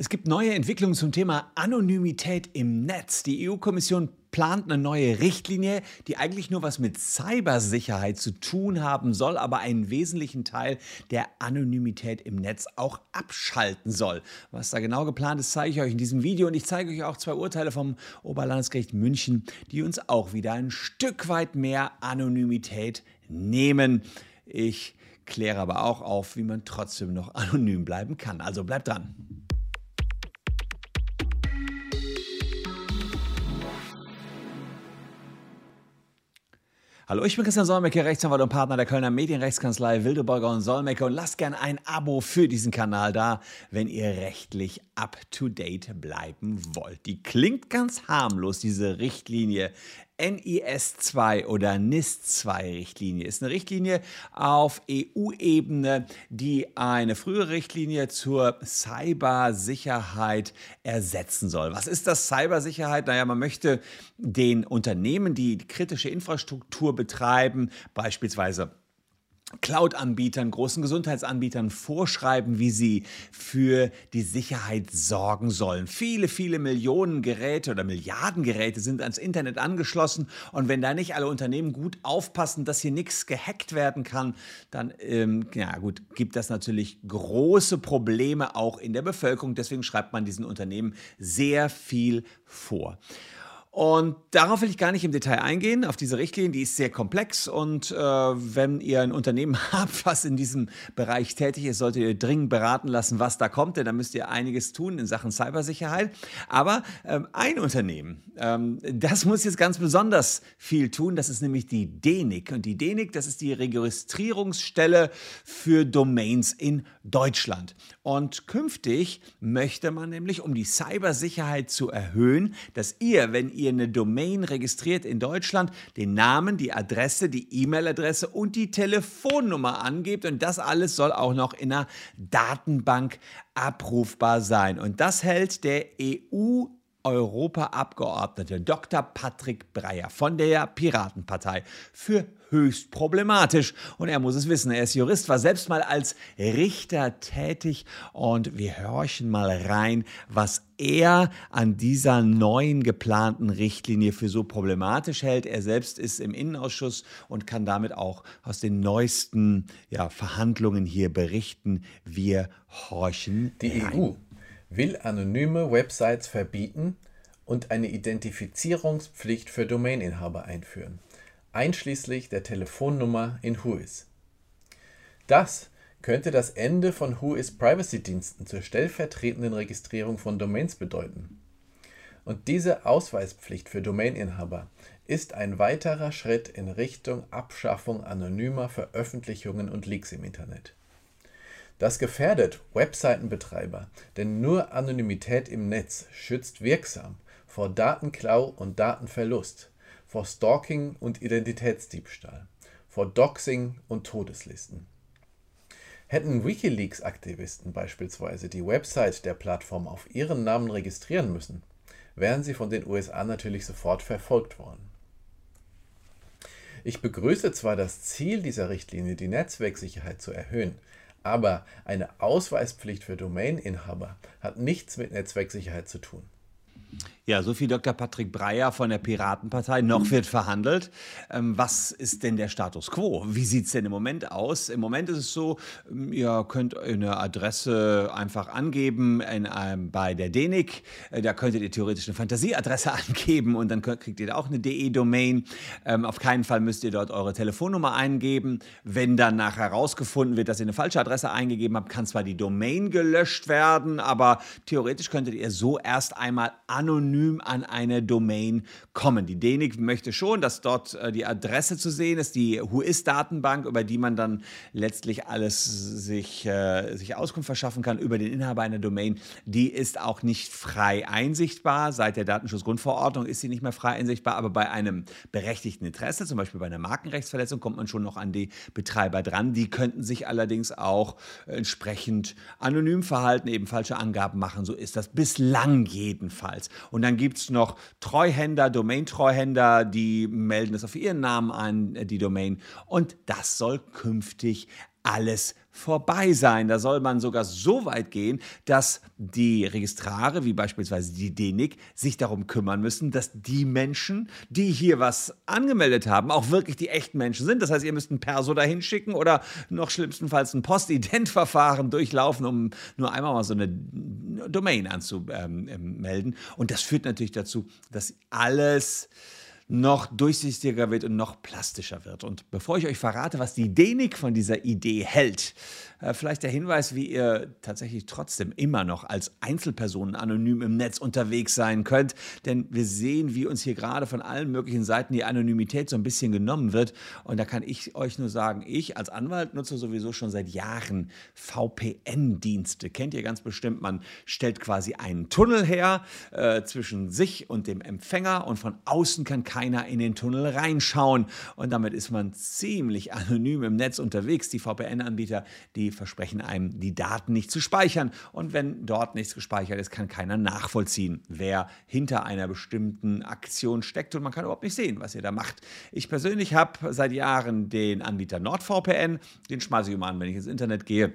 Es gibt neue Entwicklungen zum Thema Anonymität im Netz. Die EU-Kommission plant eine neue Richtlinie, die eigentlich nur was mit Cybersicherheit zu tun haben soll, aber einen wesentlichen Teil der Anonymität im Netz auch abschalten soll. Was da genau geplant ist, zeige ich euch in diesem Video und ich zeige euch auch zwei Urteile vom Oberlandesgericht München, die uns auch wieder ein Stück weit mehr Anonymität nehmen. Ich kläre aber auch auf, wie man trotzdem noch anonym bleiben kann. Also bleibt dran. Hallo, ich bin Christian Solmecke, Rechtsanwalt und Partner der Kölner Medienrechtskanzlei Wildeborger und Solmecke und lasst gern ein Abo für diesen Kanal da, wenn ihr rechtlich up to date bleiben wollt. Die klingt ganz harmlos, diese Richtlinie. NIS-2 oder NIS-2-Richtlinie ist eine Richtlinie auf EU-Ebene, die eine frühere Richtlinie zur Cybersicherheit ersetzen soll. Was ist das Cybersicherheit? Naja, man möchte den Unternehmen, die kritische Infrastruktur betreiben, beispielsweise Cloud-Anbietern, großen Gesundheitsanbietern vorschreiben, wie sie für die Sicherheit sorgen sollen. Viele, viele Millionen Geräte oder Milliarden Geräte sind ans Internet angeschlossen und wenn da nicht alle Unternehmen gut aufpassen, dass hier nichts gehackt werden kann, dann ähm, ja gut, gibt das natürlich große Probleme auch in der Bevölkerung. Deswegen schreibt man diesen Unternehmen sehr viel vor. Und darauf will ich gar nicht im Detail eingehen, auf diese Richtlinie, die ist sehr komplex und äh, wenn ihr ein Unternehmen habt, was in diesem Bereich tätig ist, solltet ihr dringend beraten lassen, was da kommt, denn da müsst ihr einiges tun in Sachen Cybersicherheit. Aber ähm, ein Unternehmen, ähm, das muss jetzt ganz besonders viel tun, das ist nämlich die DENIC. Und die DENIC, das ist die Registrierungsstelle für Domains in Deutschland. Und künftig möchte man nämlich, um die Cybersicherheit zu erhöhen, dass ihr, wenn ihr ihr eine Domain registriert in Deutschland, den Namen, die Adresse, die E-Mail-Adresse und die Telefonnummer angebt. Und das alles soll auch noch in einer Datenbank abrufbar sein. Und das hält der EU Europaabgeordnete Dr. Patrick Breyer von der Piratenpartei für höchst problematisch. Und er muss es wissen. Er ist Jurist, war selbst mal als Richter tätig. Und wir horchen mal rein, was er an dieser neuen geplanten Richtlinie für so problematisch hält. Er selbst ist im Innenausschuss und kann damit auch aus den neuesten ja, Verhandlungen hier berichten. Wir horchen. Die rein. EU will anonyme Websites verbieten und eine Identifizierungspflicht für Domaininhaber einführen einschließlich der Telefonnummer in Whois. Das könnte das Ende von Whois Privacy-Diensten zur stellvertretenden Registrierung von Domains bedeuten. Und diese Ausweispflicht für Domaininhaber ist ein weiterer Schritt in Richtung Abschaffung anonymer Veröffentlichungen und Leaks im Internet. Das gefährdet Webseitenbetreiber, denn nur Anonymität im Netz schützt wirksam vor Datenklau und Datenverlust, vor Stalking und Identitätsdiebstahl, vor Doxing und Todeslisten. Hätten Wikileaks-Aktivisten beispielsweise die Website der Plattform auf ihren Namen registrieren müssen, wären sie von den USA natürlich sofort verfolgt worden. Ich begrüße zwar das Ziel dieser Richtlinie, die Netzwerksicherheit zu erhöhen, aber eine Ausweispflicht für Domaininhaber hat nichts mit Netzwerksicherheit zu tun. Ja, so viel Dr. Patrick Breyer von der Piratenpartei. Noch mhm. wird verhandelt. Ähm, was ist denn der Status quo? Wie sieht es denn im Moment aus? Im Moment ist es so, ähm, ihr könnt eine Adresse einfach angeben in, ähm, bei der DENIC. Äh, da könntet ihr theoretisch eine Fantasieadresse angeben und dann könnt, kriegt ihr da auch eine DE-Domain. Auf keinen Fall müsst ihr dort eure Telefonnummer eingeben. Wenn dann nachher herausgefunden wird, dass ihr eine falsche Adresse eingegeben habt, kann zwar die Domain gelöscht werden, aber theoretisch könntet ihr so erst einmal anonym anonym an eine Domain kommen. Die DENIC möchte schon, dass dort äh, die Adresse zu sehen ist, die Whois-Datenbank, über die man dann letztlich alles sich, äh, sich Auskunft verschaffen kann über den Inhaber einer Domain. Die ist auch nicht frei einsichtbar. Seit der Datenschutzgrundverordnung ist sie nicht mehr frei einsichtbar, aber bei einem berechtigten Interesse, zum Beispiel bei einer Markenrechtsverletzung, kommt man schon noch an die Betreiber dran. Die könnten sich allerdings auch entsprechend anonym verhalten, eben falsche Angaben machen. So ist das bislang jedenfalls. Und dann gibt es noch Treuhänder, Domain-Treuhänder, die melden es auf ihren Namen an, äh, die Domain. Und das soll künftig alles vorbei sein. Da soll man sogar so weit gehen, dass die Registrare, wie beispielsweise die DENIC, sich darum kümmern müssen, dass die Menschen, die hier was angemeldet haben, auch wirklich die echten Menschen sind. Das heißt, ihr müsst ein Perso dahin schicken oder noch schlimmstenfalls ein Postident-Verfahren durchlaufen, um nur einmal mal so eine Domain anzumelden. Und das führt natürlich dazu, dass alles noch durchsichtiger wird und noch plastischer wird. Und bevor ich euch verrate, was die DENIC von dieser Idee hält, äh, vielleicht der Hinweis, wie ihr tatsächlich trotzdem immer noch als Einzelpersonen anonym im Netz unterwegs sein könnt. Denn wir sehen, wie uns hier gerade von allen möglichen Seiten die Anonymität so ein bisschen genommen wird. Und da kann ich euch nur sagen, ich als Anwalt nutze sowieso schon seit Jahren VPN-Dienste. Kennt ihr ganz bestimmt. Man stellt quasi einen Tunnel her äh, zwischen sich und dem Empfänger und von außen kann keiner in den Tunnel reinschauen. Und damit ist man ziemlich anonym im Netz unterwegs. Die VPN-Anbieter, die versprechen einem, die Daten nicht zu speichern. Und wenn dort nichts gespeichert ist, kann keiner nachvollziehen, wer hinter einer bestimmten Aktion steckt. Und man kann überhaupt nicht sehen, was ihr da macht. Ich persönlich habe seit Jahren den Anbieter NordVPN. Den schmeiße ich immer an, wenn ich ins Internet gehe.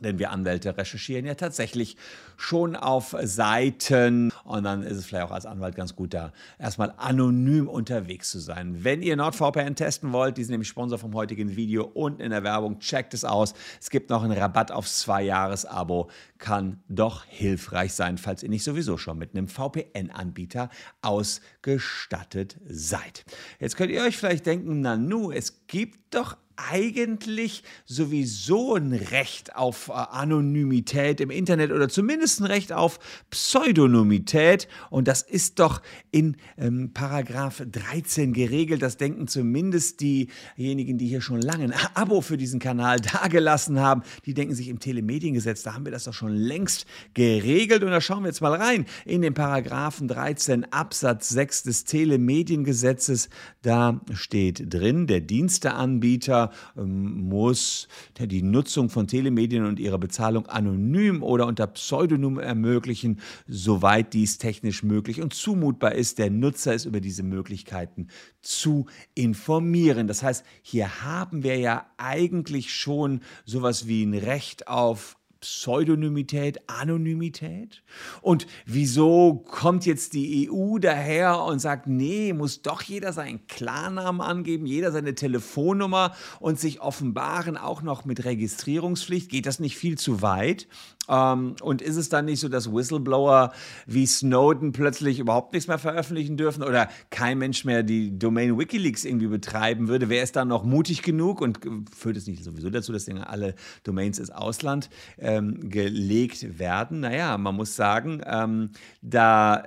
Denn wir Anwälte recherchieren ja tatsächlich schon auf Seiten und dann ist es vielleicht auch als Anwalt ganz gut, da erstmal anonym unterwegs zu sein. Wenn ihr NordVPN testen wollt, die sind nämlich Sponsor vom heutigen Video unten in der Werbung, checkt es aus. Es gibt noch einen Rabatt aufs Zwei-Jahres-Abo, kann doch hilfreich sein, falls ihr nicht sowieso schon mit einem VPN-Anbieter ausgestattet seid. Jetzt könnt ihr euch vielleicht denken, Nanu, es gibt doch eigentlich sowieso ein Recht auf äh, Anonymität im Internet oder zumindest ein Recht auf Pseudonymität. Und das ist doch in ähm, Paragraph 13 geregelt. Das denken zumindest diejenigen, die hier schon lange ein Abo für diesen Kanal dagelassen haben. Die denken sich im Telemediengesetz, da haben wir das doch schon längst geregelt. Und da schauen wir jetzt mal rein in den Paragraphen 13 Absatz 6 des Telemediengesetzes. Da steht drin, der Diensteanbieter ähm, muss die Nutzung von Telemedien und ihre Bezahlung anonym oder unter Pseudonym ermöglichen, soweit dies technisch möglich und zumutbar ist. Der Nutzer ist über diese Möglichkeiten zu informieren. Das heißt, hier haben wir ja eigentlich schon sowas wie ein Recht auf Pseudonymität, Anonymität? Und wieso kommt jetzt die EU daher und sagt, nee, muss doch jeder seinen Klarnamen angeben, jeder seine Telefonnummer und sich offenbaren, auch noch mit Registrierungspflicht? Geht das nicht viel zu weit? Ähm, und ist es dann nicht so, dass Whistleblower wie Snowden plötzlich überhaupt nichts mehr veröffentlichen dürfen oder kein Mensch mehr die Domain Wikileaks irgendwie betreiben würde? Wer ist dann noch mutig genug und führt es nicht sowieso dazu, dass alle Domains ins Ausland ähm, gelegt werden? Naja, man muss sagen, ähm, da.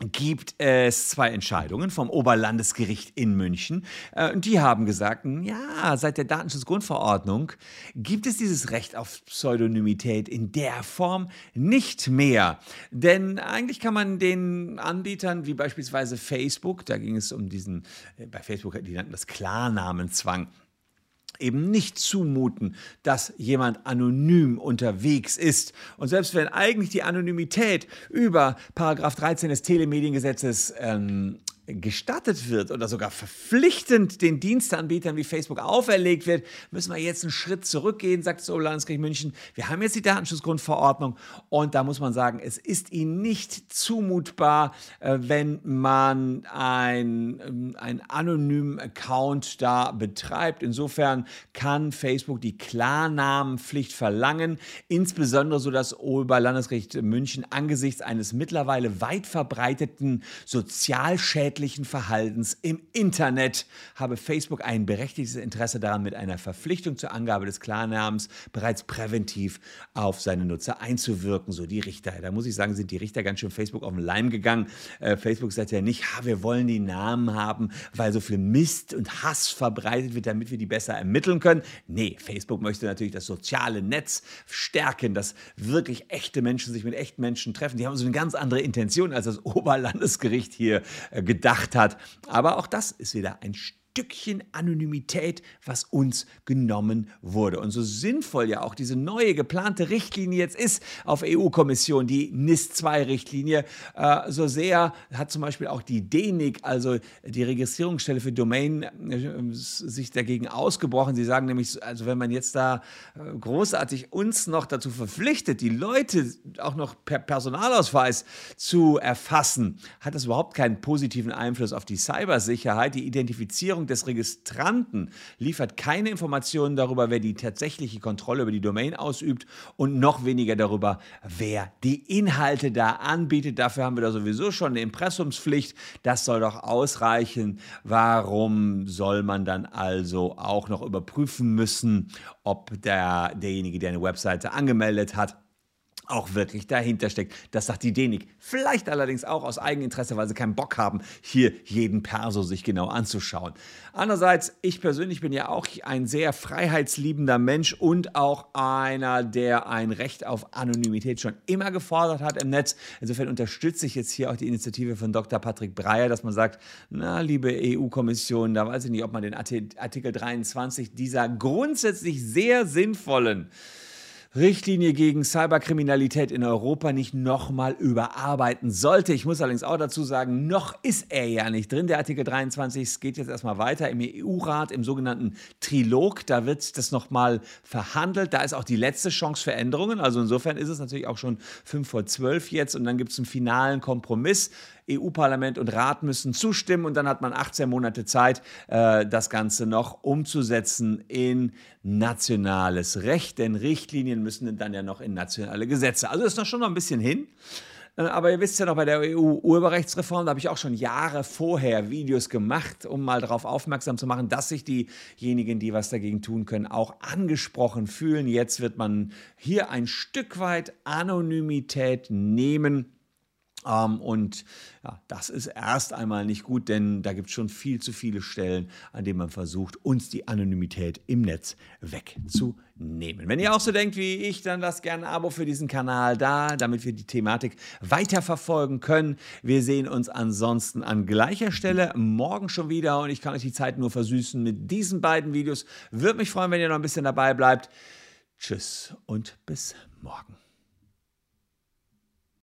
Gibt es zwei Entscheidungen vom Oberlandesgericht in München. Äh, und die haben gesagt, ja, seit der Datenschutzgrundverordnung gibt es dieses Recht auf Pseudonymität in der Form nicht mehr. Denn eigentlich kann man den Anbietern, wie beispielsweise Facebook, da ging es um diesen, äh, bei Facebook, die nannten das Klarnamenzwang, eben nicht zumuten, dass jemand anonym unterwegs ist. Und selbst wenn eigentlich die Anonymität über Paragraph 13 des Telemediengesetzes ähm, gestattet wird oder sogar verpflichtend den Diensteanbietern wie Facebook auferlegt wird, müssen wir jetzt einen Schritt zurückgehen, sagt das Oberlandesgericht München. Wir haben jetzt die Datenschutzgrundverordnung und da muss man sagen, es ist ihnen nicht zumutbar, äh, wenn man ähm, einen anonymen Account da betreibt. Insofern kann Facebook die Klarnamenpflicht verlangen, insbesondere so das Oberlandesgericht München angesichts eines mittlerweile weit verbreiteten Sozialschädlings schädlichen Verhaltens im Internet habe Facebook ein berechtigtes Interesse daran, mit einer Verpflichtung zur Angabe des Klarnamens bereits präventiv auf seine Nutzer einzuwirken. So die Richter. Da muss ich sagen, sind die Richter ganz schön Facebook auf den Leim gegangen. Äh, Facebook sagt ja nicht, ha, wir wollen die Namen haben, weil so viel Mist und Hass verbreitet wird, damit wir die besser ermitteln können. Nee, Facebook möchte natürlich das soziale Netz stärken, dass wirklich echte Menschen sich mit echten Menschen treffen. Die haben so eine ganz andere Intention, als das Oberlandesgericht hier äh, gedacht hat. Aber auch das ist wieder ein Stückchen Anonymität, was uns genommen wurde. Und so sinnvoll ja auch diese neue geplante Richtlinie jetzt ist auf EU-Kommission, die NIS-2-Richtlinie, äh, so sehr hat zum Beispiel auch die DENIC, also die Registrierungsstelle für Domain, äh, sich dagegen ausgebrochen. Sie sagen nämlich, also wenn man jetzt da äh, großartig uns noch dazu verpflichtet, die Leute auch noch per Personalausweis zu erfassen, hat das überhaupt keinen positiven Einfluss auf die Cybersicherheit. Die Identifizierung des Registranten liefert keine Informationen darüber, wer die tatsächliche Kontrolle über die Domain ausübt und noch weniger darüber, wer die Inhalte da anbietet. Dafür haben wir da sowieso schon eine Impressumspflicht. Das soll doch ausreichen. Warum soll man dann also auch noch überprüfen müssen, ob der, derjenige, der eine Webseite angemeldet hat, auch wirklich dahinter steckt. Das sagt die DENIC. Vielleicht allerdings auch aus Eigeninteresse, weil sie keinen Bock haben, hier jeden Perso sich genau anzuschauen. Andererseits, ich persönlich bin ja auch ein sehr freiheitsliebender Mensch und auch einer, der ein Recht auf Anonymität schon immer gefordert hat im Netz. Insofern unterstütze ich jetzt hier auch die Initiative von Dr. Patrick Breyer, dass man sagt, na, liebe EU-Kommission, da weiß ich nicht, ob man den Artikel 23 dieser grundsätzlich sehr sinnvollen Richtlinie gegen Cyberkriminalität in Europa nicht nochmal überarbeiten sollte. Ich muss allerdings auch dazu sagen, noch ist er ja nicht drin. Der Artikel 23 es geht jetzt erstmal weiter im EU-Rat, im sogenannten Trilog. Da wird das nochmal verhandelt. Da ist auch die letzte Chance für Änderungen. Also insofern ist es natürlich auch schon 5 vor 12 jetzt und dann gibt es einen finalen Kompromiss. EU-Parlament und Rat müssen zustimmen und dann hat man 18 Monate Zeit, äh, das Ganze noch umzusetzen in nationales Recht, denn Richtlinien müssen dann ja noch in nationale Gesetze. Also ist noch schon noch ein bisschen hin. Äh, aber ihr wisst ja noch, bei der EU-Urheberrechtsreform, da habe ich auch schon Jahre vorher Videos gemacht, um mal darauf aufmerksam zu machen, dass sich diejenigen, die was dagegen tun können, auch angesprochen fühlen. Jetzt wird man hier ein Stück weit Anonymität nehmen und ja, das ist erst einmal nicht gut, denn da gibt es schon viel zu viele Stellen, an denen man versucht, uns die Anonymität im Netz wegzunehmen. Wenn ihr auch so denkt wie ich, dann lasst gerne ein Abo für diesen Kanal da, damit wir die Thematik weiterverfolgen können. Wir sehen uns ansonsten an gleicher Stelle morgen schon wieder und ich kann euch die Zeit nur versüßen mit diesen beiden Videos. Würde mich freuen, wenn ihr noch ein bisschen dabei bleibt. Tschüss und bis morgen.